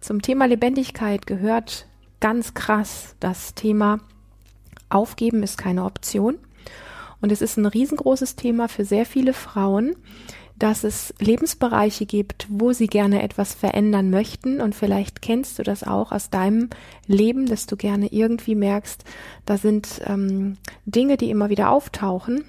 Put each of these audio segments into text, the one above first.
Zum Thema Lebendigkeit gehört ganz krass das Thema Aufgeben ist keine Option. Und es ist ein riesengroßes Thema für sehr viele Frauen, dass es Lebensbereiche gibt, wo sie gerne etwas verändern möchten. Und vielleicht kennst du das auch aus deinem Leben, dass du gerne irgendwie merkst, da sind ähm, Dinge, die immer wieder auftauchen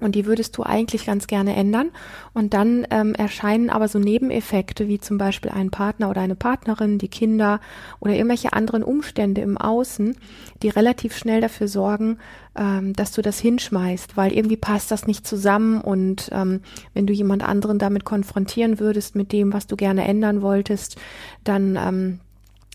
und die würdest du eigentlich ganz gerne ändern. Und dann ähm, erscheinen aber so Nebeneffekte wie zum Beispiel ein Partner oder eine Partnerin, die Kinder oder irgendwelche anderen Umstände im Außen, die relativ schnell dafür sorgen, ähm, dass du das hinschmeißt, weil irgendwie passt das nicht zusammen. Und ähm, wenn du jemand anderen damit konfrontieren würdest mit dem, was du gerne ändern wolltest, dann ähm,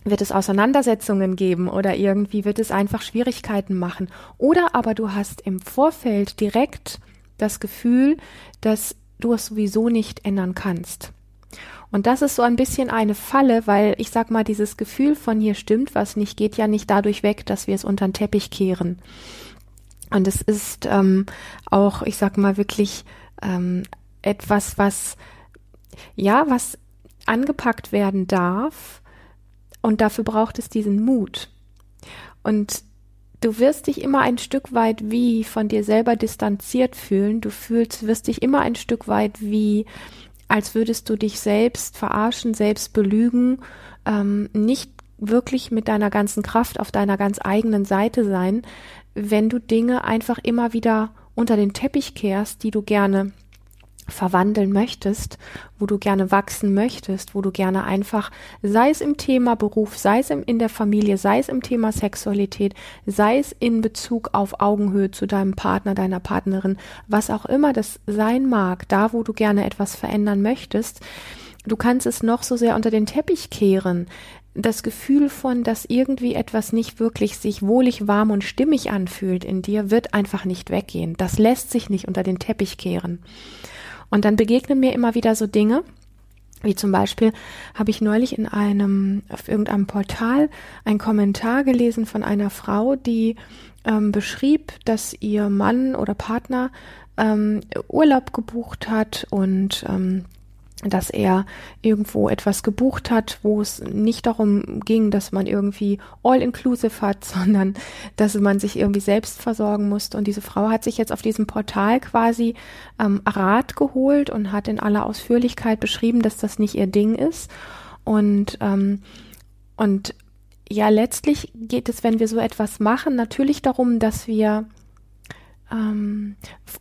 wird es Auseinandersetzungen geben oder irgendwie wird es einfach Schwierigkeiten machen. Oder aber du hast im Vorfeld direkt das Gefühl, dass du es sowieso nicht ändern kannst. Und das ist so ein bisschen eine Falle, weil ich sag mal, dieses Gefühl von hier stimmt was nicht, geht ja nicht dadurch weg, dass wir es unter den Teppich kehren. Und es ist ähm, auch, ich sag mal, wirklich ähm, etwas, was, ja, was angepackt werden darf. Und dafür braucht es diesen Mut. Und du wirst dich immer ein Stück weit wie von dir selber distanziert fühlen. Du fühlst, wirst dich immer ein Stück weit wie, als würdest du dich selbst verarschen, selbst belügen, ähm, nicht wirklich mit deiner ganzen Kraft auf deiner ganz eigenen Seite sein, wenn du Dinge einfach immer wieder unter den Teppich kehrst, die du gerne verwandeln möchtest, wo du gerne wachsen möchtest, wo du gerne einfach, sei es im Thema Beruf, sei es in der Familie, sei es im Thema Sexualität, sei es in Bezug auf Augenhöhe zu deinem Partner, deiner Partnerin, was auch immer das sein mag, da wo du gerne etwas verändern möchtest, du kannst es noch so sehr unter den Teppich kehren. Das Gefühl von, dass irgendwie etwas nicht wirklich sich wohlig, warm und stimmig anfühlt in dir, wird einfach nicht weggehen. Das lässt sich nicht unter den Teppich kehren. Und dann begegnen mir immer wieder so Dinge, wie zum Beispiel habe ich neulich in einem, auf irgendeinem Portal einen Kommentar gelesen von einer Frau, die ähm, beschrieb, dass ihr Mann oder Partner ähm, Urlaub gebucht hat und ähm, dass er irgendwo etwas gebucht hat, wo es nicht darum ging, dass man irgendwie all-inclusive hat, sondern dass man sich irgendwie selbst versorgen musste. Und diese Frau hat sich jetzt auf diesem Portal quasi ähm, Rat geholt und hat in aller Ausführlichkeit beschrieben, dass das nicht ihr Ding ist. Und, ähm, und ja, letztlich geht es, wenn wir so etwas machen, natürlich darum, dass wir ähm,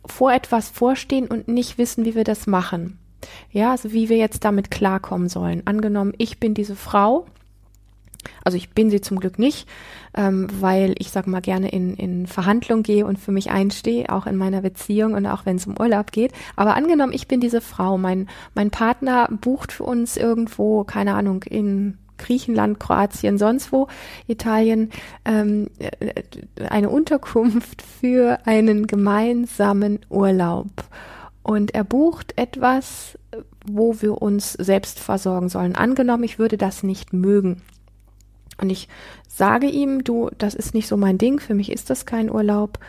vor etwas vorstehen und nicht wissen, wie wir das machen. Ja, also wie wir jetzt damit klarkommen sollen. Angenommen, ich bin diese Frau, also ich bin sie zum Glück nicht, ähm, weil ich sag mal gerne in, in Verhandlung gehe und für mich einstehe, auch in meiner Beziehung und auch wenn es um Urlaub geht. Aber angenommen, ich bin diese Frau, mein, mein Partner bucht für uns irgendwo, keine Ahnung, in Griechenland, Kroatien, sonst wo, Italien, ähm, äh, eine Unterkunft für einen gemeinsamen Urlaub und er bucht etwas, wo wir uns selbst versorgen sollen. Angenommen, ich würde das nicht mögen. Und ich sage ihm, du, das ist nicht so mein Ding, für mich ist das kein Urlaub.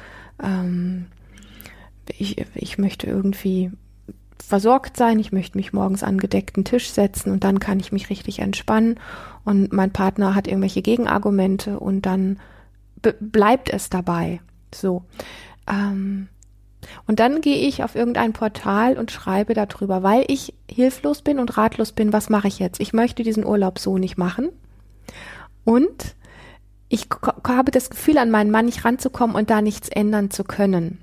Ähm, ich, ich möchte irgendwie versorgt sein, ich möchte mich morgens an gedeckten Tisch setzen und dann kann ich mich richtig entspannen. Und mein Partner hat irgendwelche Gegenargumente und dann bleibt es dabei. So. Ähm, und dann gehe ich auf irgendein Portal und schreibe darüber, weil ich hilflos bin und ratlos bin, was mache ich jetzt? Ich möchte diesen Urlaub so nicht machen. Und ich habe das Gefühl, an meinen Mann nicht ranzukommen und da nichts ändern zu können.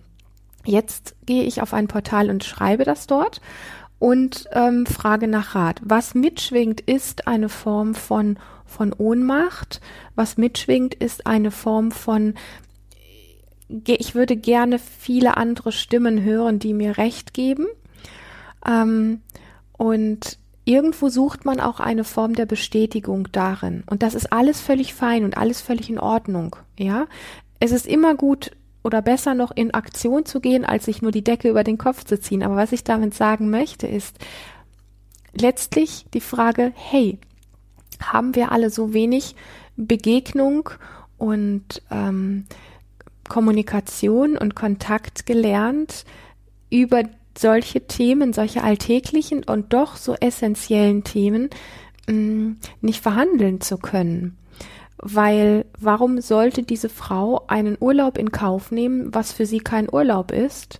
Jetzt gehe ich auf ein Portal und schreibe das dort und ähm, frage nach Rat. Was mitschwingt, ist eine Form von von Ohnmacht. Was mitschwingt, ist eine Form von ich würde gerne viele andere Stimmen hören, die mir Recht geben. Ähm, und irgendwo sucht man auch eine Form der Bestätigung darin. Und das ist alles völlig fein und alles völlig in Ordnung. Ja, es ist immer gut oder besser noch in Aktion zu gehen, als sich nur die Decke über den Kopf zu ziehen. Aber was ich damit sagen möchte, ist letztlich die Frage, hey, haben wir alle so wenig Begegnung und ähm, Kommunikation und Kontakt gelernt über solche Themen, solche alltäglichen und doch so essentiellen Themen mm, nicht verhandeln zu können. Weil warum sollte diese Frau einen Urlaub in Kauf nehmen, was für sie kein Urlaub ist?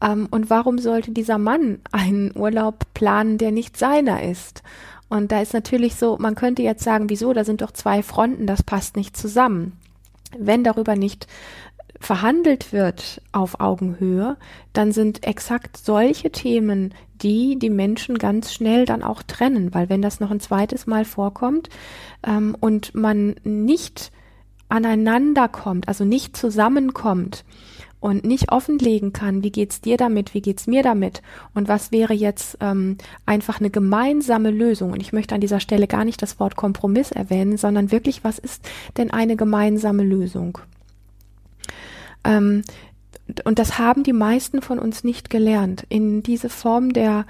Ähm, und warum sollte dieser Mann einen Urlaub planen, der nicht seiner ist? Und da ist natürlich so, man könnte jetzt sagen, wieso, da sind doch zwei Fronten, das passt nicht zusammen. Wenn darüber nicht verhandelt wird auf Augenhöhe, dann sind exakt solche Themen, die die Menschen ganz schnell dann auch trennen, weil wenn das noch ein zweites Mal vorkommt ähm, und man nicht aneinander kommt, also nicht zusammenkommt und nicht offenlegen kann, wie geht's dir damit, wie geht's mir damit und was wäre jetzt ähm, einfach eine gemeinsame Lösung. Und ich möchte an dieser Stelle gar nicht das Wort Kompromiss erwähnen, sondern wirklich, was ist denn eine gemeinsame Lösung? Ähm, und das haben die meisten von uns nicht gelernt. In diese Form der,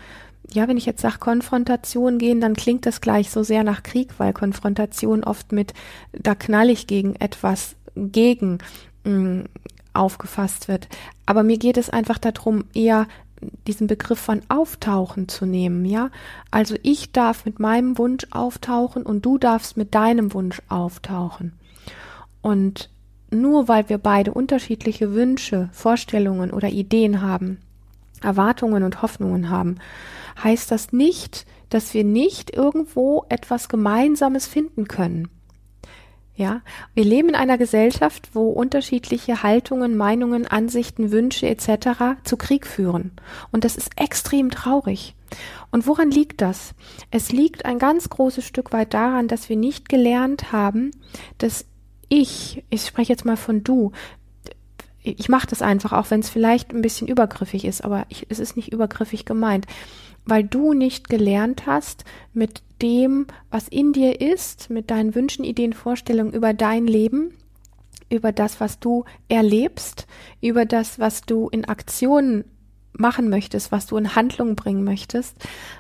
ja, wenn ich jetzt sage Konfrontation gehen, dann klingt das gleich so sehr nach Krieg, weil Konfrontation oft mit, da knall ich gegen etwas gegen mh, mm, aufgefasst wird. Aber mir geht es einfach darum, eher diesen Begriff von Auftauchen zu nehmen, ja? Also ich darf mit meinem Wunsch auftauchen und du darfst mit deinem Wunsch auftauchen. Und nur weil wir beide unterschiedliche Wünsche, Vorstellungen oder Ideen haben, Erwartungen und Hoffnungen haben, heißt das nicht, dass wir nicht irgendwo etwas Gemeinsames finden können. Ja, wir leben in einer Gesellschaft, wo unterschiedliche Haltungen, Meinungen, Ansichten, Wünsche etc. zu Krieg führen. Und das ist extrem traurig. Und woran liegt das? Es liegt ein ganz großes Stück weit daran, dass wir nicht gelernt haben, dass ich, ich spreche jetzt mal von du, ich mache das einfach, auch wenn es vielleicht ein bisschen übergriffig ist, aber ich, es ist nicht übergriffig gemeint, weil du nicht gelernt hast, mit dem, was in dir ist, mit deinen Wünschen, Ideen, Vorstellungen über dein Leben, über das, was du erlebst, über das, was du in Aktionen machen möchtest, was du in Handlung bringen möchtest,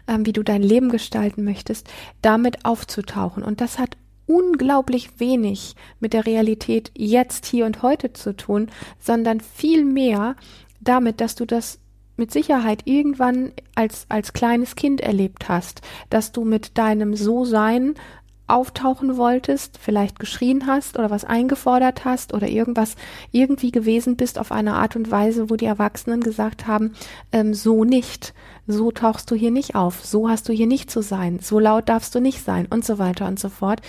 ähm, wie du dein Leben gestalten möchtest, damit aufzutauchen. Und das hat unglaublich wenig mit der Realität jetzt, hier und heute zu tun, sondern viel mehr damit, dass du das mit Sicherheit irgendwann als, als kleines Kind erlebt hast, dass du mit deinem So-Sein auftauchen wolltest, vielleicht geschrien hast oder was eingefordert hast oder irgendwas irgendwie gewesen bist auf eine Art und Weise, wo die Erwachsenen gesagt haben, ähm, so nicht, so tauchst du hier nicht auf, so hast du hier nicht zu sein, so laut darfst du nicht sein und so weiter und so fort,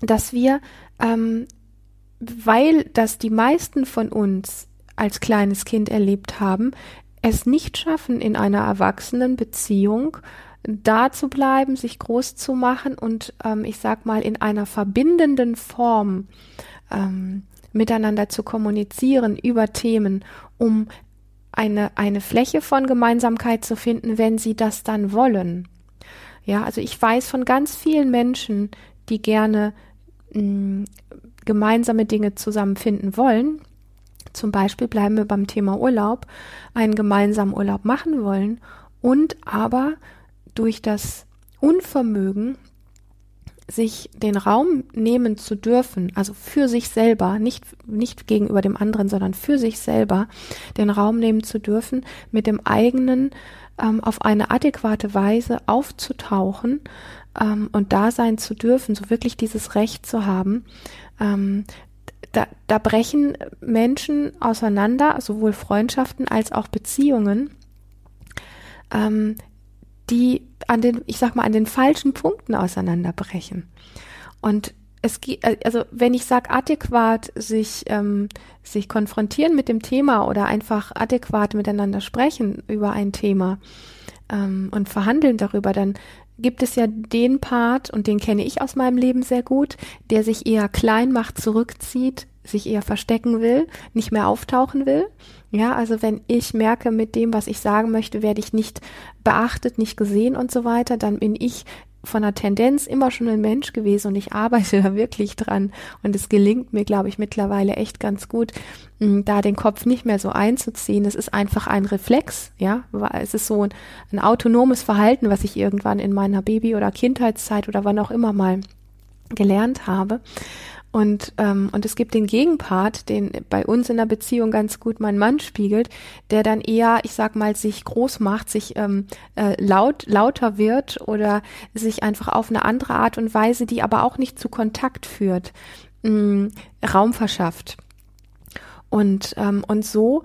dass wir, ähm, weil das die meisten von uns als kleines Kind erlebt haben, es nicht schaffen, in einer erwachsenen Beziehung da zu bleiben, sich groß zu machen und ähm, ich sag mal in einer verbindenden Form ähm, miteinander zu kommunizieren über Themen, um eine, eine Fläche von Gemeinsamkeit zu finden, wenn sie das dann wollen. Ja, also ich weiß von ganz vielen Menschen, die gerne mh, mm, gemeinsame Dinge zusammenfinden wollen, zum Beispiel bleiben wir beim Thema Urlaub, einen gemeinsamen Urlaub machen wollen und aber durch das Unvermögen, sich den Raum nehmen zu dürfen, also für sich selber, nicht, nicht gegenüber dem anderen, sondern für sich selber, den Raum nehmen zu dürfen, mit dem eigenen ähm, auf eine adäquate Weise aufzutauchen ähm, und da sein zu dürfen, so wirklich dieses Recht zu haben, ähm, da, da brechen Menschen auseinander, sowohl Freundschaften als auch Beziehungen, ähm, die an den, ich sag mal, an den falschen Punkten auseinanderbrechen. Und es geht, also wenn ich sage adäquat sich ähm, sich konfrontieren mit dem Thema oder einfach adäquat miteinander sprechen über ein Thema ähm, und verhandeln darüber, dann gibt es ja den Part, und den kenne ich aus meinem Leben sehr gut, der sich eher klein macht, zurückzieht, sich eher verstecken will, nicht mehr auftauchen will. Ja, also wenn ich merke, mit dem, was ich sagen möchte, werde ich nicht beachtet, nicht gesehen und so weiter, dann bin ich von der Tendenz immer schon ein Mensch gewesen und ich arbeite da wirklich dran. Und es gelingt mir, glaube ich, mittlerweile echt ganz gut, da den Kopf nicht mehr so einzuziehen. Es ist einfach ein Reflex, ja. Es ist so ein, ein autonomes Verhalten, was ich irgendwann in meiner Baby- oder Kindheitszeit oder wann auch immer mal gelernt habe. Und, ähm, und es gibt den Gegenpart, den bei uns in der Beziehung ganz gut mein Mann spiegelt, der dann eher, ich sag mal, sich groß macht, sich ähm, äh, laut, lauter wird oder sich einfach auf eine andere Art und Weise, die aber auch nicht zu Kontakt führt, mh, mm, Raum verschafft. Und, ähm, und so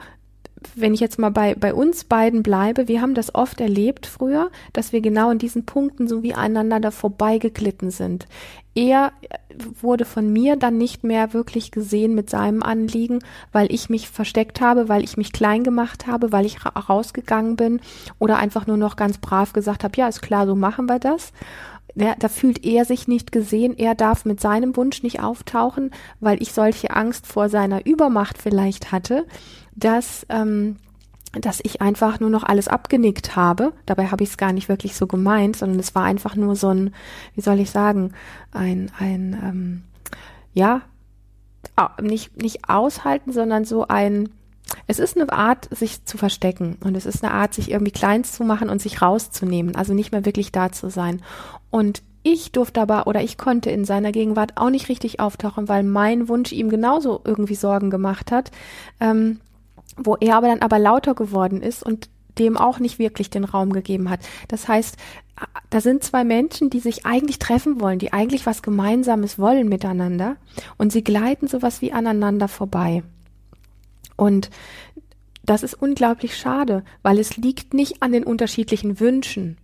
wenn ich jetzt mal bei, bei uns beiden bleibe, wir haben das oft erlebt früher, dass wir genau in diesen Punkten so wie einander vorbeigeglitten sind. Er wurde von mir dann nicht mehr wirklich gesehen mit seinem Anliegen, weil ich mich versteckt habe, weil ich mich klein gemacht habe, weil ich ra rausgegangen bin oder einfach nur noch ganz brav gesagt habe, ja, ist klar, so machen wir das. Ja, da fühlt er sich nicht gesehen, er darf mit seinem Wunsch nicht auftauchen, weil ich solche Angst vor seiner Übermacht vielleicht hatte dass, ähm, dass ich einfach nur noch alles abgenickt habe. Dabei habe ich es gar nicht wirklich so gemeint, sondern es war einfach nur so ein, wie soll ich sagen, ein, ein, ähm, ja, nicht, nicht aushalten, sondern so ein, es ist eine Art, sich zu verstecken und es ist eine Art, sich irgendwie klein zu machen und sich rauszunehmen, also nicht mehr wirklich da zu sein. Und ich durfte aber oder ich konnte in seiner Gegenwart auch nicht richtig auftauchen, weil mein Wunsch ihm genauso irgendwie Sorgen gemacht hat. Ähm, wo er aber dann aber lauter geworden ist und dem auch nicht wirklich den Raum gegeben hat. Das heißt, da sind zwei Menschen, die sich eigentlich treffen wollen, die eigentlich was Gemeinsames wollen miteinander und sie gleiten sowas wie aneinander vorbei. Und das ist unglaublich schade, weil es liegt nicht an den unterschiedlichen Wünschen.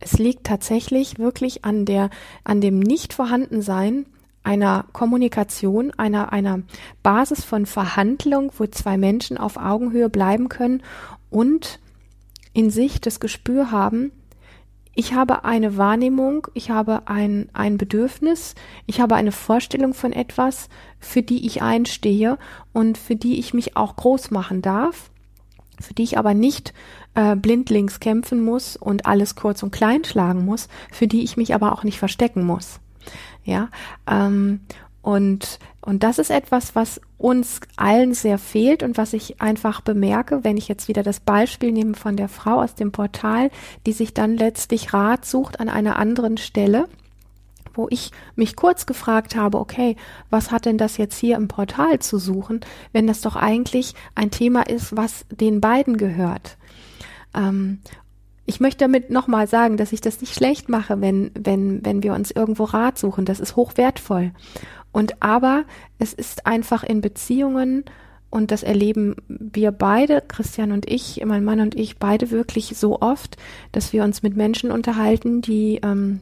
Es liegt tatsächlich wirklich an der, an dem Nicht-Vorhandensein einer Kommunikation, einer, einer Basis von Verhandlung, wo zwei Menschen auf Augenhöhe bleiben können und in sich das Gespür haben, ich habe eine Wahrnehmung, ich habe ein, ein Bedürfnis, ich habe eine Vorstellung von etwas, für die ich einstehe und für die ich mich auch groß machen darf, für die ich aber nicht äh, blindlings kämpfen muss und alles kurz und klein schlagen muss, für die ich mich aber auch nicht verstecken muss. Ja, ähm, und, und das ist etwas, was uns allen sehr fehlt und was ich einfach bemerke, wenn ich jetzt wieder das Beispiel nehme von der Frau aus dem Portal, die sich dann letztlich Rat sucht an einer anderen Stelle, wo ich mich kurz gefragt habe, okay, was hat denn das jetzt hier im Portal zu suchen, wenn das doch eigentlich ein Thema ist, was den beiden gehört. Ähm, ich möchte damit nochmal sagen, dass ich das nicht schlecht mache, wenn, wenn, wenn wir uns irgendwo Rat suchen. Das ist hochwertvoll. Und aber es ist einfach in Beziehungen, und das erleben wir beide, Christian und ich, mein Mann und ich, beide wirklich so oft, dass wir uns mit Menschen unterhalten, die ähm,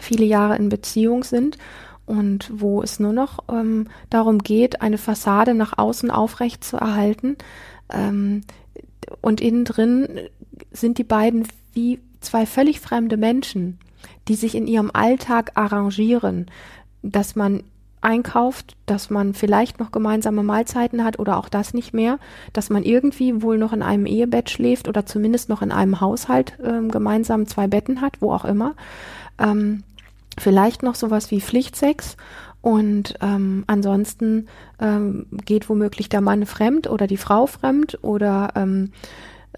viele Jahre in Beziehung sind und wo es nur noch ähm, darum geht, eine Fassade nach außen aufrecht zu erhalten. Ähm, und innen drin sind die beiden wie zwei völlig fremde Menschen, die sich in ihrem Alltag arrangieren, dass man einkauft, dass man vielleicht noch gemeinsame Mahlzeiten hat oder auch das nicht mehr, dass man irgendwie wohl noch in einem Ehebett schläft oder zumindest noch in einem Haushalt ähm, gemeinsam zwei Betten hat, wo auch immer. Ähm, vielleicht noch sowas wie Pflichtsex. Und ähm, ansonsten ähm, geht womöglich der Mann fremd oder die Frau fremd oder ähm,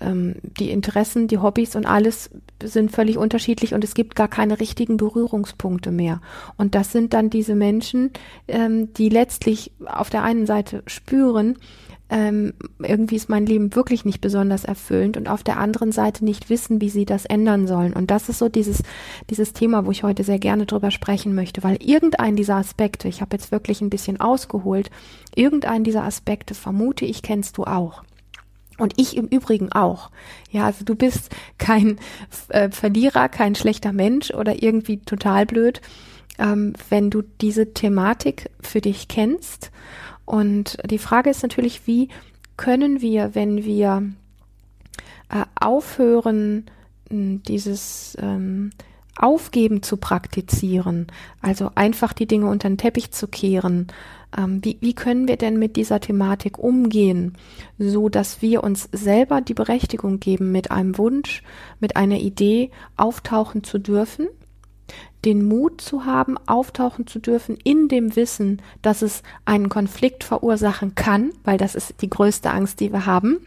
ähm, die Interessen, die Hobbys und alles sind völlig unterschiedlich und es gibt gar keine richtigen Berührungspunkte mehr. Und das sind dann diese Menschen, ähm, die letztlich auf der einen Seite spüren, ähm, irgendwie ist mein Leben wirklich nicht besonders erfüllend und auf der anderen Seite nicht wissen, wie sie das ändern sollen. Und das ist so dieses, dieses Thema, wo ich heute sehr gerne drüber sprechen möchte, weil irgendein dieser Aspekte, ich habe jetzt wirklich ein bisschen ausgeholt, irgendein dieser Aspekte vermute ich, kennst du auch. Und ich im Übrigen auch. Ja, also du bist kein äh, Verlierer, kein schlechter Mensch oder irgendwie total blöd, ähm, wenn du diese Thematik für dich kennst. Und die Frage ist natürlich, wie können wir, wenn wir äh, aufhören, dieses ähm, Aufgeben zu praktizieren, also einfach die Dinge unter den Teppich zu kehren. Ähm, wie, wie können wir denn mit dieser Thematik umgehen, so dass wir uns selber die Berechtigung geben, mit einem Wunsch, mit einer Idee auftauchen zu dürfen, den Mut zu haben, auftauchen zu dürfen in dem Wissen, dass es einen Konflikt verursachen kann, weil das ist die größte Angst, die wir haben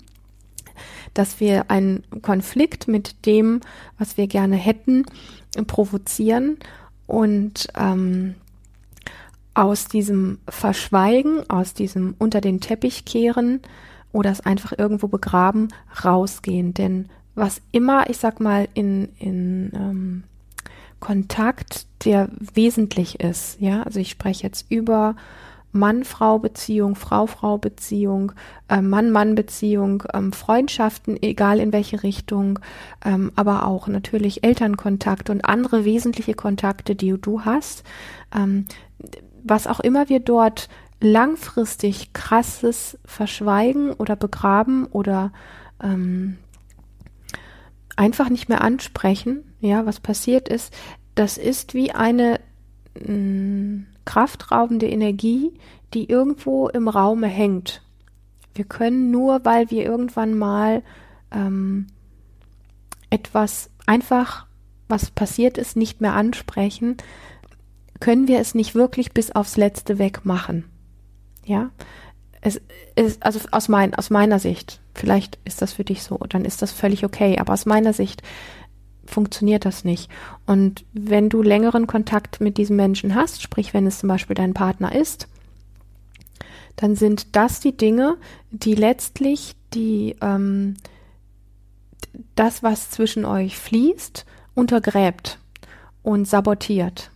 dass wir einen Konflikt mit dem, was wir gerne hätten, provozieren und ähm, aus diesem Verschweigen, aus diesem unter den Teppich kehren oder es einfach irgendwo begraben, rausgehen. Denn was immer, ich sag mal, in, in ähm, Kontakt, der wesentlich ist, ja, also ich spreche jetzt über Mann-Frau-Beziehung, Frau-Frau-Beziehung, äh, Mann-Mann-Beziehung, ähm, Freundschaften, egal in welche Richtung, ähm, aber auch natürlich Elternkontakt und andere wesentliche Kontakte, die du hast. Ähm, was auch immer wir dort langfristig krasses verschweigen oder begraben oder ähm, einfach nicht mehr ansprechen, ja, was passiert ist, das ist wie eine mh, mm, kraftraubende Energie, die irgendwo im Raume hängt. Wir können nur, weil wir irgendwann mal ähm, etwas einfach, was passiert ist, nicht mehr ansprechen, können wir es nicht wirklich bis aufs Letzte wegmachen. Ja, es ist, also aus, mein, aus meiner Sicht, vielleicht ist das für dich so, dann ist das völlig okay, aber aus meiner Sicht funktioniert das nicht. Und wenn du längeren Kontakt mit diesem Menschen hast, sprich wenn es zum Beispiel dein Partner ist, dann sind das die Dinge, die letztlich die ähm, das, was zwischen euch fließt, untergräbt und sabotiert.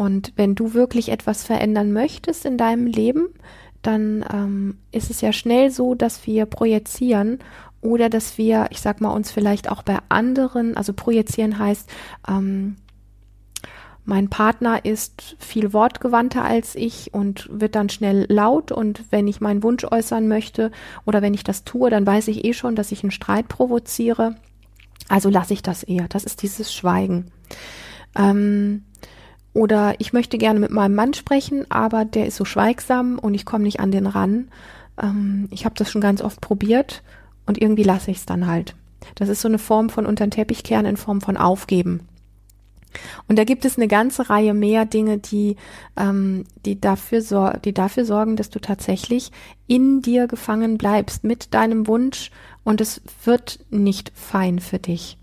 Und wenn du wirklich etwas verändern möchtest in deinem Leben, dann ähm, ist es ja schnell so, dass wir projizieren oder dass wir, ich sag mal, uns vielleicht auch bei anderen, also projizieren heißt, ähm, mein Partner ist viel wortgewandter als ich und wird dann schnell laut und wenn ich meinen Wunsch äußern möchte oder wenn ich das tue, dann weiß ich eh schon, dass ich einen Streit provoziere. Also lasse ich das eher. Das ist dieses Schweigen. Ähm, oder ich möchte gerne mit meinem Mann sprechen, aber der ist so schweigsam und ich komme nicht an den ran. Ähm, ich habe das schon ganz oft probiert und irgendwie lasse ich es dann halt. Das ist so eine Form von unter den Teppich kehren in Form von Aufgeben. Und da gibt es eine ganze Reihe mehr Dinge, die, ähm, die, dafür die dafür sorgen, dass du tatsächlich in dir gefangen bleibst mit deinem Wunsch und es wird nicht fein für dich.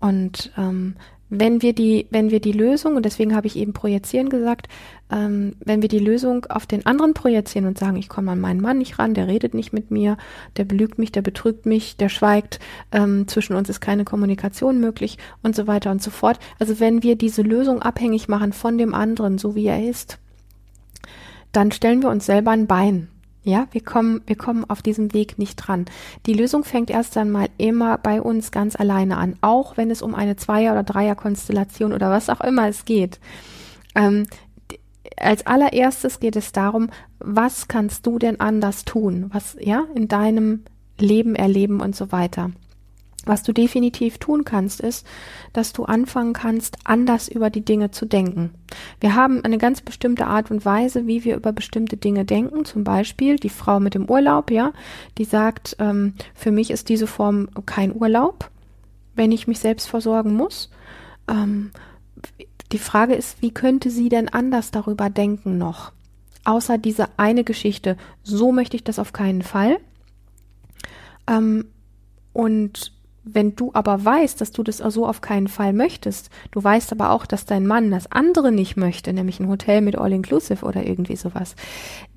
Und ähm, wenn wir die, wenn wir die Lösung, und deswegen habe ich eben projizieren gesagt, ähm, wenn wir die Lösung auf den anderen projizieren und sagen, ich komme an meinen Mann nicht ran, der redet nicht mit mir, der belügt mich, der betrügt mich, der schweigt, ähm, zwischen uns ist keine Kommunikation möglich und so weiter und so fort. Also wenn wir diese Lösung abhängig machen von dem anderen, so wie er ist, dann stellen wir uns selber ein Bein. Ja, wir kommen, wir kommen auf diesem Weg nicht dran. Die Lösung fängt erst einmal immer bei uns ganz alleine an, auch wenn es um eine Zweier- oder Dreierkonstellation oder was auch immer es geht. Ähm, als allererstes geht es darum, was kannst du denn anders tun? Was, ja, in deinem Leben erleben und so weiter. Was du definitiv tun kannst, ist, dass du anfangen kannst, anders über die Dinge zu denken. Wir haben eine ganz bestimmte Art und Weise, wie wir über bestimmte Dinge denken. Zum Beispiel die Frau mit dem Urlaub, ja, die sagt, ähm, für mich ist diese Form kein Urlaub, wenn ich mich selbst versorgen muss. Ähm, die Frage ist, wie könnte sie denn anders darüber denken noch? Außer diese eine Geschichte. So möchte ich das auf keinen Fall. Ähm, und wenn du aber weißt, dass du das so auf keinen Fall möchtest, du weißt aber auch, dass dein Mann das andere nicht möchte, nämlich ein Hotel mit All-Inclusive oder irgendwie sowas,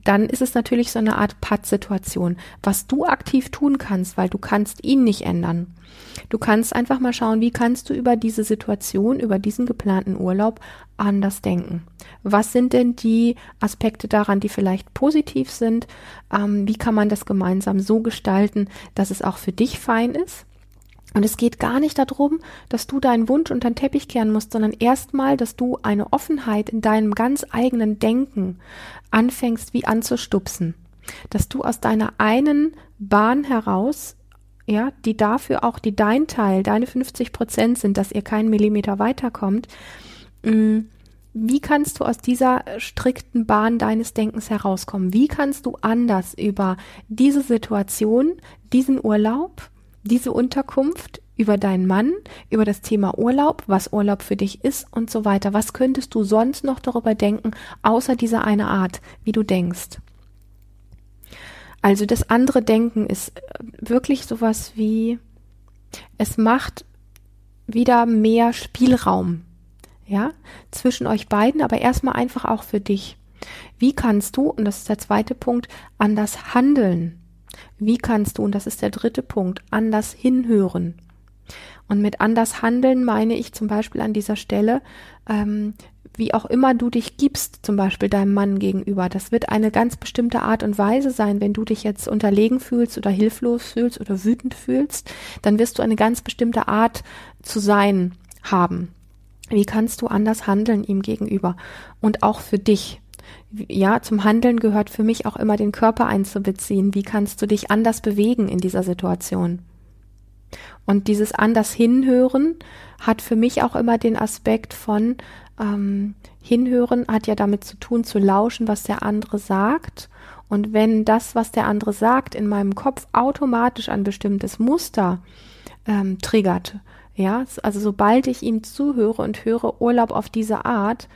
dann ist es natürlich so eine Art Pattsituation, was du aktiv tun kannst, weil du kannst ihn nicht ändern. Du kannst einfach mal schauen, wie kannst du über diese Situation, über diesen geplanten Urlaub anders denken. Was sind denn die Aspekte daran, die vielleicht positiv sind? Ähm, wie kann man das gemeinsam so gestalten, dass es auch für dich fein ist? Und es geht gar nicht darum, dass du deinen Wunsch unter den Teppich kehren musst, sondern erstmal, dass du eine Offenheit in deinem ganz eigenen Denken anfängst, wie anzustupsen. Dass du aus deiner einen Bahn heraus ja, die dafür auch, die dein Teil, deine 50 Prozent sind, dass ihr keinen Millimeter weiterkommt, mm, wie kannst du aus dieser strikten Bahn deines Denkens herauskommen? Wie kannst du anders über diese Situation, diesen Urlaub, diese Unterkunft, über deinen Mann, über das Thema Urlaub, was Urlaub für dich ist und so weiter. Was könntest du sonst noch darüber denken, außer dieser eine Art, wie du denkst? Also das andere Denken ist äh, wirklich sowas wie, es macht wieder mehr Spielraum, ja, zwischen euch beiden, aber erstmal einfach auch für dich. Wie kannst du, und das ist der zweite Punkt, anders handeln? Wie kannst du, und das ist der dritte Punkt, anders hinhören? Und mit anders handeln meine ich zum Beispiel an dieser Stelle, ähm, wie auch immer du dich gibst, zum Beispiel deinem Mann gegenüber. Das wird eine ganz bestimmte Art und Weise sein. Wenn du dich jetzt unterlegen fühlst oder hilflos fühlst oder wütend fühlst, dann wirst du eine ganz bestimmte Art zu sein haben. Wie kannst du anders handeln ihm gegenüber? Und auch für dich. Ja, zum Handeln gehört für mich auch immer den Körper einzubeziehen. Wie kannst du dich anders bewegen in dieser Situation? Und dieses anders hinhören hat für mich auch immer den Aspekt von ähm, hinhören hat ja damit zu tun, zu lauschen, was der andere sagt. Und wenn das, was der andere sagt, in meinem Kopf automatisch ein bestimmtes Muster ähm, triggert, ja, also sobald ich ihm zuhöre und höre Urlaub auf diese Art,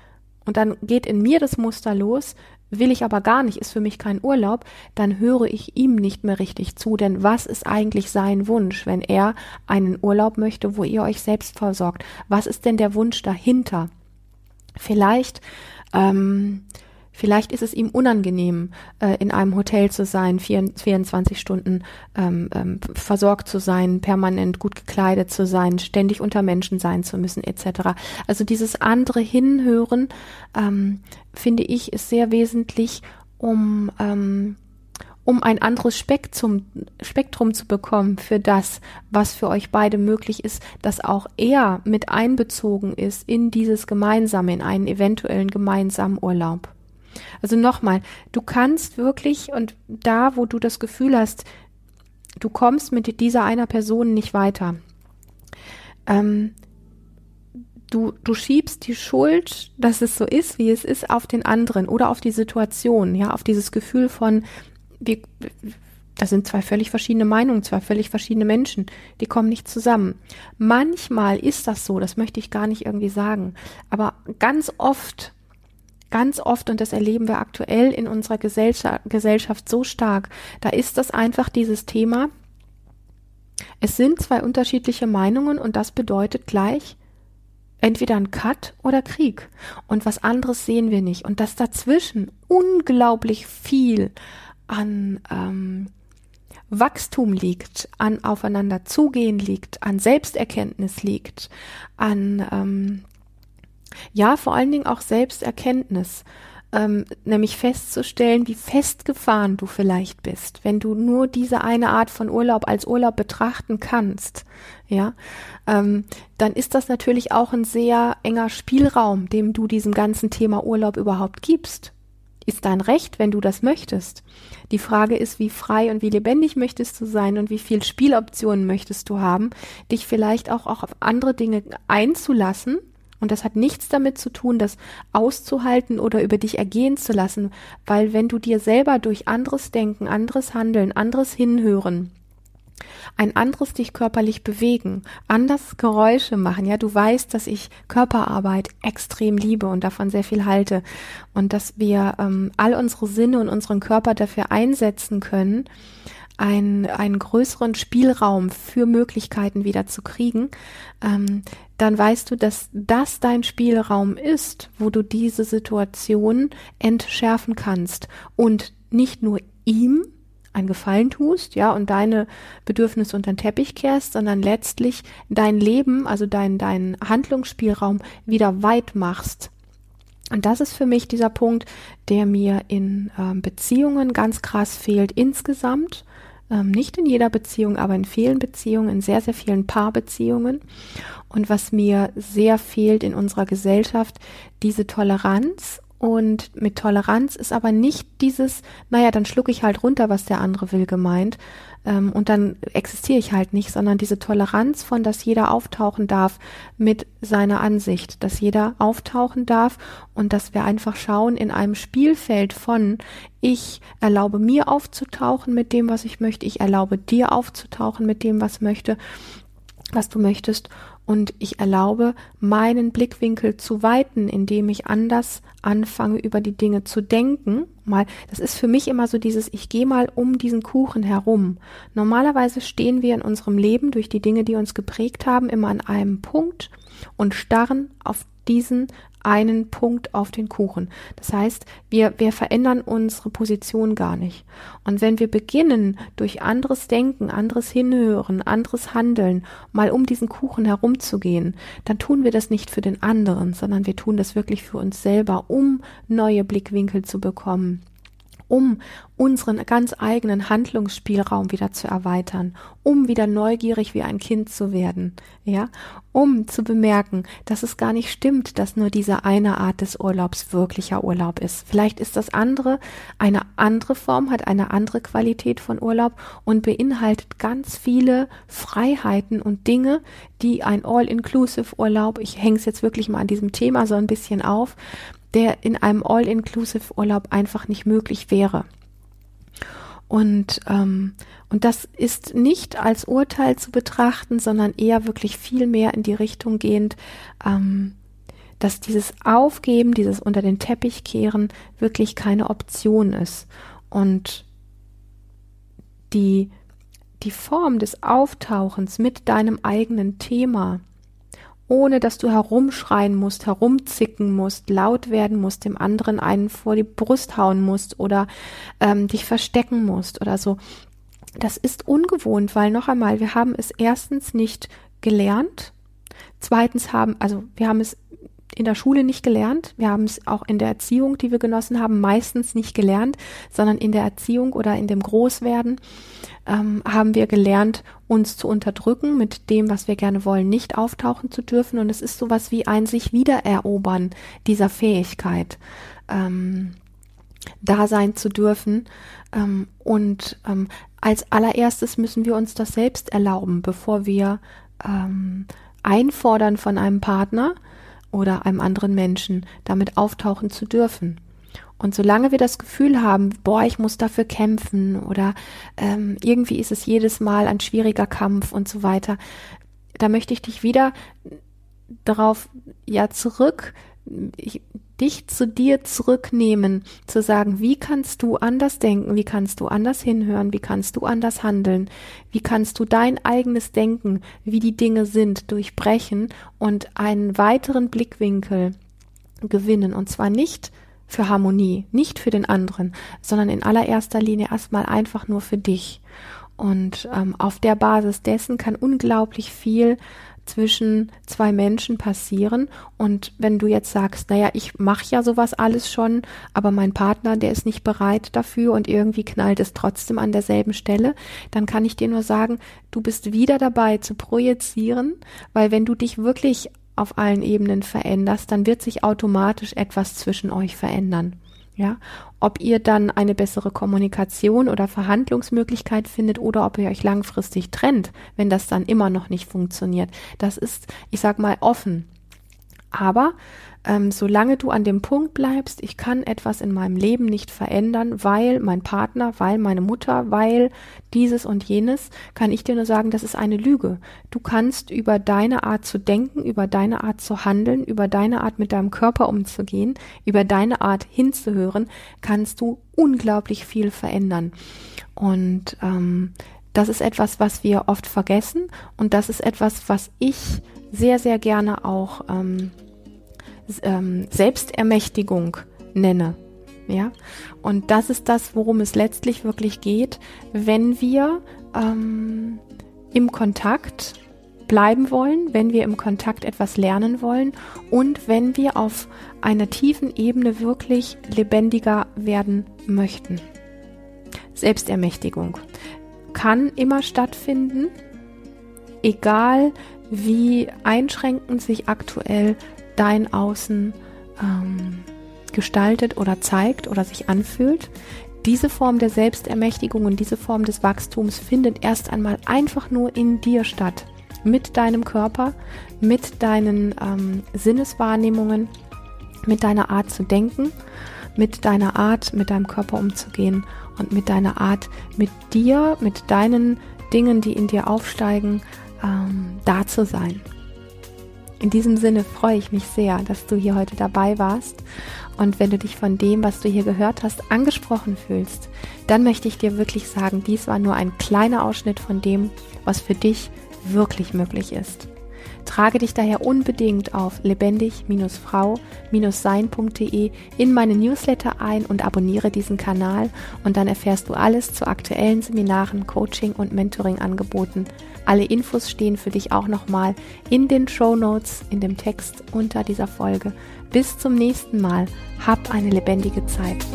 und dann geht in mir das Muster los, will ich aber gar nicht, ist für mich kein Urlaub, dann höre ich ihm nicht mehr richtig zu, denn was ist eigentlich sein Wunsch, wenn er einen Urlaub möchte, wo ihr euch selbst versorgt? Was ist denn der Wunsch dahinter? Vielleicht ähm, Vielleicht ist es ihm unangenehm, äh, in einem Hotel zu sein, 24 Stunden ähm, ähm, versorgt zu sein, permanent gut gekleidet zu sein, ständig unter Menschen sein zu müssen, etc. Also dieses andere Hinhören, ähm, finde ich, ist sehr wesentlich, um ähm, um ein anderes Spektrum, Spektrum zu bekommen für das, was für euch beide möglich ist, dass auch er mit einbezogen ist in dieses Gemeinsame, in einen eventuellen gemeinsamen Urlaub. Also nochmal, du kannst wirklich und da, wo du das Gefühl hast, du kommst mit dieser einer Person nicht weiter, ähm, du, du schiebst die Schuld, dass es so ist, wie es ist, auf den anderen oder auf die Situation, ja, auf dieses Gefühl von, wir, das sind zwei völlig verschiedene Meinungen, zwei völlig verschiedene Menschen, die kommen nicht zusammen. Manchmal ist das so, das möchte ich gar nicht irgendwie sagen, aber ganz oft ganz oft, und das erleben wir aktuell in unserer Gesellschaft, so stark, da ist das einfach dieses Thema, es sind zwei unterschiedliche Meinungen und das bedeutet gleich entweder ein Cut oder Krieg. Und was anderes sehen wir nicht. Und dass dazwischen unglaublich viel an ähm, Wachstum liegt, an aufeinander zugehen liegt, an Selbsterkenntnis liegt, an ähm, ja, vor allen Dingen auch Selbsterkenntnis, ähm, nämlich festzustellen, wie festgefahren du vielleicht bist, wenn du nur diese eine Art von Urlaub als Urlaub betrachten kannst, ja, ähm, dann ist das natürlich auch ein sehr enger Spielraum, dem du diesem ganzen Thema Urlaub überhaupt gibst. Ist dein Recht, wenn du das möchtest. Die Frage ist, wie frei und wie lebendig möchtest du sein und wie viel Spieloptionen möchtest du haben, dich vielleicht auch, auch auf andere Dinge einzulassen, und das hat nichts damit zu tun, das auszuhalten oder über dich ergehen zu lassen, weil wenn du dir selber durch anderes Denken, anderes Handeln, anderes Hinhören, ein anderes dich körperlich bewegen, anders Geräusche machen. Ja, du weißt, dass ich Körperarbeit extrem liebe und davon sehr viel halte und dass wir ähm, all unsere Sinne und unseren Körper dafür einsetzen können, ein, einen größeren Spielraum für Möglichkeiten wieder zu kriegen, ähm, dann weißt du, dass das dein Spielraum ist, wo du diese Situation entschärfen kannst und nicht nur ihm ein Gefallen tust, ja, und deine Bedürfnisse unter den Teppich kehrst, sondern letztlich dein Leben, also dein, dein Handlungsspielraum wieder weit machst. Und das ist für mich dieser Punkt, der mir in äh, Beziehungen ganz krass fehlt insgesamt ähm, nicht in jeder Beziehung, aber in vielen Beziehungen, in sehr, sehr vielen Paarbeziehungen. Und was mir sehr fehlt in unserer Gesellschaft, diese Toleranz Und mit Toleranz ist aber nicht dieses, naja, dann schlucke ich halt runter, was der andere will, gemeint. Ähm, und dann existiere ich halt nicht, sondern diese Toleranz von, dass jeder auftauchen darf mit seiner Ansicht, dass jeder auftauchen darf und dass wir einfach schauen in einem Spielfeld von, ich erlaube mir aufzutauchen mit dem, was ich möchte, ich erlaube dir aufzutauchen mit dem, was möchte, was du möchtest und ich erlaube, meinen Blickwinkel zu weiten, indem ich anders anfange, über die Dinge zu denken. Mal, das ist für mich immer so dieses, ich gehe mal um diesen Kuchen herum. Normalerweise stehen wir in unserem Leben durch die Dinge, die uns geprägt haben, immer an einem Punkt und starren auf diesen einen Punkt auf den Kuchen. Das heißt, wir, wir verändern unsere Position gar nicht. Und wenn wir beginnen, durch anderes Denken, anderes Hinhören, anderes Handeln, mal um diesen Kuchen herumzugehen, dann tun wir das nicht für den anderen, sondern wir tun das wirklich für uns selber, um neue Blickwinkel zu bekommen um unseren ganz eigenen Handlungsspielraum wieder zu erweitern, um wieder neugierig wie ein Kind zu werden, ja, um zu bemerken, dass es gar nicht stimmt, dass nur diese eine Art des Urlaubs wirklicher Urlaub ist. Vielleicht ist das andere eine andere Form, hat eine andere Qualität von Urlaub und beinhaltet ganz viele Freiheiten und Dinge, die ein All-Inclusive Urlaub, ich hänge es jetzt wirklich mal an diesem Thema so ein bisschen auf, der in einem All-Inclusive-Urlaub einfach nicht möglich wäre. Und, ähm, und das ist nicht als Urteil zu betrachten, sondern eher wirklich viel mehr in die Richtung gehend, ähm, dass dieses Aufgeben, dieses unter den Teppich kehren wirklich keine Option ist. Und die, die Form des Auftauchens mit deinem eigenen Thema, ohne dass du herumschreien musst, herumzicken musst, laut werden musst, dem anderen einen vor die Brust hauen musst oder ähm, dich verstecken musst oder so. Das ist ungewohnt, weil noch einmal, wir haben es erstens nicht gelernt. Zweitens haben, also wir haben es in der Schule nicht gelernt. Wir haben es auch in der Erziehung, die wir genossen haben, meistens nicht gelernt, sondern in der Erziehung oder in dem Großwerden ähm, haben wir gelernt, uns zu unterdrücken, mit dem, was wir gerne wollen, nicht auftauchen zu dürfen. Und es ist sowas wie ein sich wiedererobern dieser Fähigkeit, ähm, da sein zu dürfen. Ähm, und ähm, als allererstes müssen wir uns das selbst erlauben, bevor wir ähm, einfordern von einem Partner oder einem anderen Menschen, damit auftauchen zu dürfen. Und solange wir das Gefühl haben, boah, ich muss dafür kämpfen oder ähm, irgendwie ist es jedes Mal ein schwieriger Kampf und so weiter, da möchte ich dich wieder darauf ja zurück, ich, dich zu dir zurücknehmen, zu sagen, wie kannst du anders denken, wie kannst du anders hinhören, wie kannst du anders handeln, wie kannst du dein eigenes Denken, wie die Dinge sind, durchbrechen und einen weiteren Blickwinkel gewinnen. Und zwar nicht für Harmonie, nicht für den anderen, sondern in allererster Linie erstmal einfach nur für dich. Und ähm, auf der Basis dessen kann unglaublich viel zwischen zwei Menschen passieren. Und wenn du jetzt sagst, naja, ich mache ja sowas alles schon, aber mein Partner, der ist nicht bereit dafür und irgendwie knallt es trotzdem an derselben Stelle, dann kann ich dir nur sagen, du bist wieder dabei zu projizieren, weil wenn du dich wirklich auf allen Ebenen veränderst, dann wird sich automatisch etwas zwischen euch verändern. Ja, ob ihr dann eine bessere Kommunikation oder Verhandlungsmöglichkeit findet oder ob ihr euch langfristig trennt, wenn das dann immer noch nicht funktioniert, das ist, ich sag mal, offen. Aber ähm, solange du an dem Punkt bleibst, ich kann etwas in meinem Leben nicht verändern, weil mein Partner, weil meine Mutter, weil dieses und jenes, kann ich dir nur sagen, das ist eine Lüge. Du kannst über deine Art zu denken, über deine Art zu handeln, über deine Art mit deinem Körper umzugehen, über deine Art hinzuhören, kannst du unglaublich viel verändern. Und ähm, das ist etwas, was wir oft vergessen und das ist etwas, was ich sehr, sehr gerne auch ähm, ähm, Selbstermächtigung nenne. Ja, und das ist das, worum es letztlich wirklich geht, wenn wir ähm, im Kontakt bleiben wollen, wenn wir im Kontakt etwas lernen wollen und wenn wir auf einer tiefen Ebene wirklich lebendiger werden möchten. Selbstermächtigung kann immer stattfinden, egal wie einschränkend sich aktuell dein Außen ähm, gestaltet oder zeigt oder sich anfühlt. Diese Form der Selbstermächtigung und diese Form des Wachstums findet erst einmal einfach nur in dir statt. Mit deinem Körper, mit deinen ähm, Sinneswahrnehmungen, mit deiner Art zu denken, mit deiner Art, mit deinem Körper umzugehen und mit deiner Art, mit dir, mit deinen Dingen, die in dir aufsteigen, ähm, da zu sein. In diesem Sinne freue ich mich sehr, dass du hier heute dabei warst. Und wenn du dich von dem, was du hier gehört hast, angesprochen fühlst, dann möchte ich dir wirklich sagen, dies war nur ein kleiner Ausschnitt von dem, was für dich wirklich möglich ist. Trage dich daher unbedingt auf lebendig-frau-sein.de in meine Newsletter ein und abonniere diesen Kanal und dann erfährst du alles zu aktuellen Seminaren, Coaching und Mentoring-Angeboten. Alle Infos stehen für dich auch nochmal in den Show Notes, in dem Text unter dieser Folge. Bis zum nächsten Mal. Hab eine lebendige Zeit.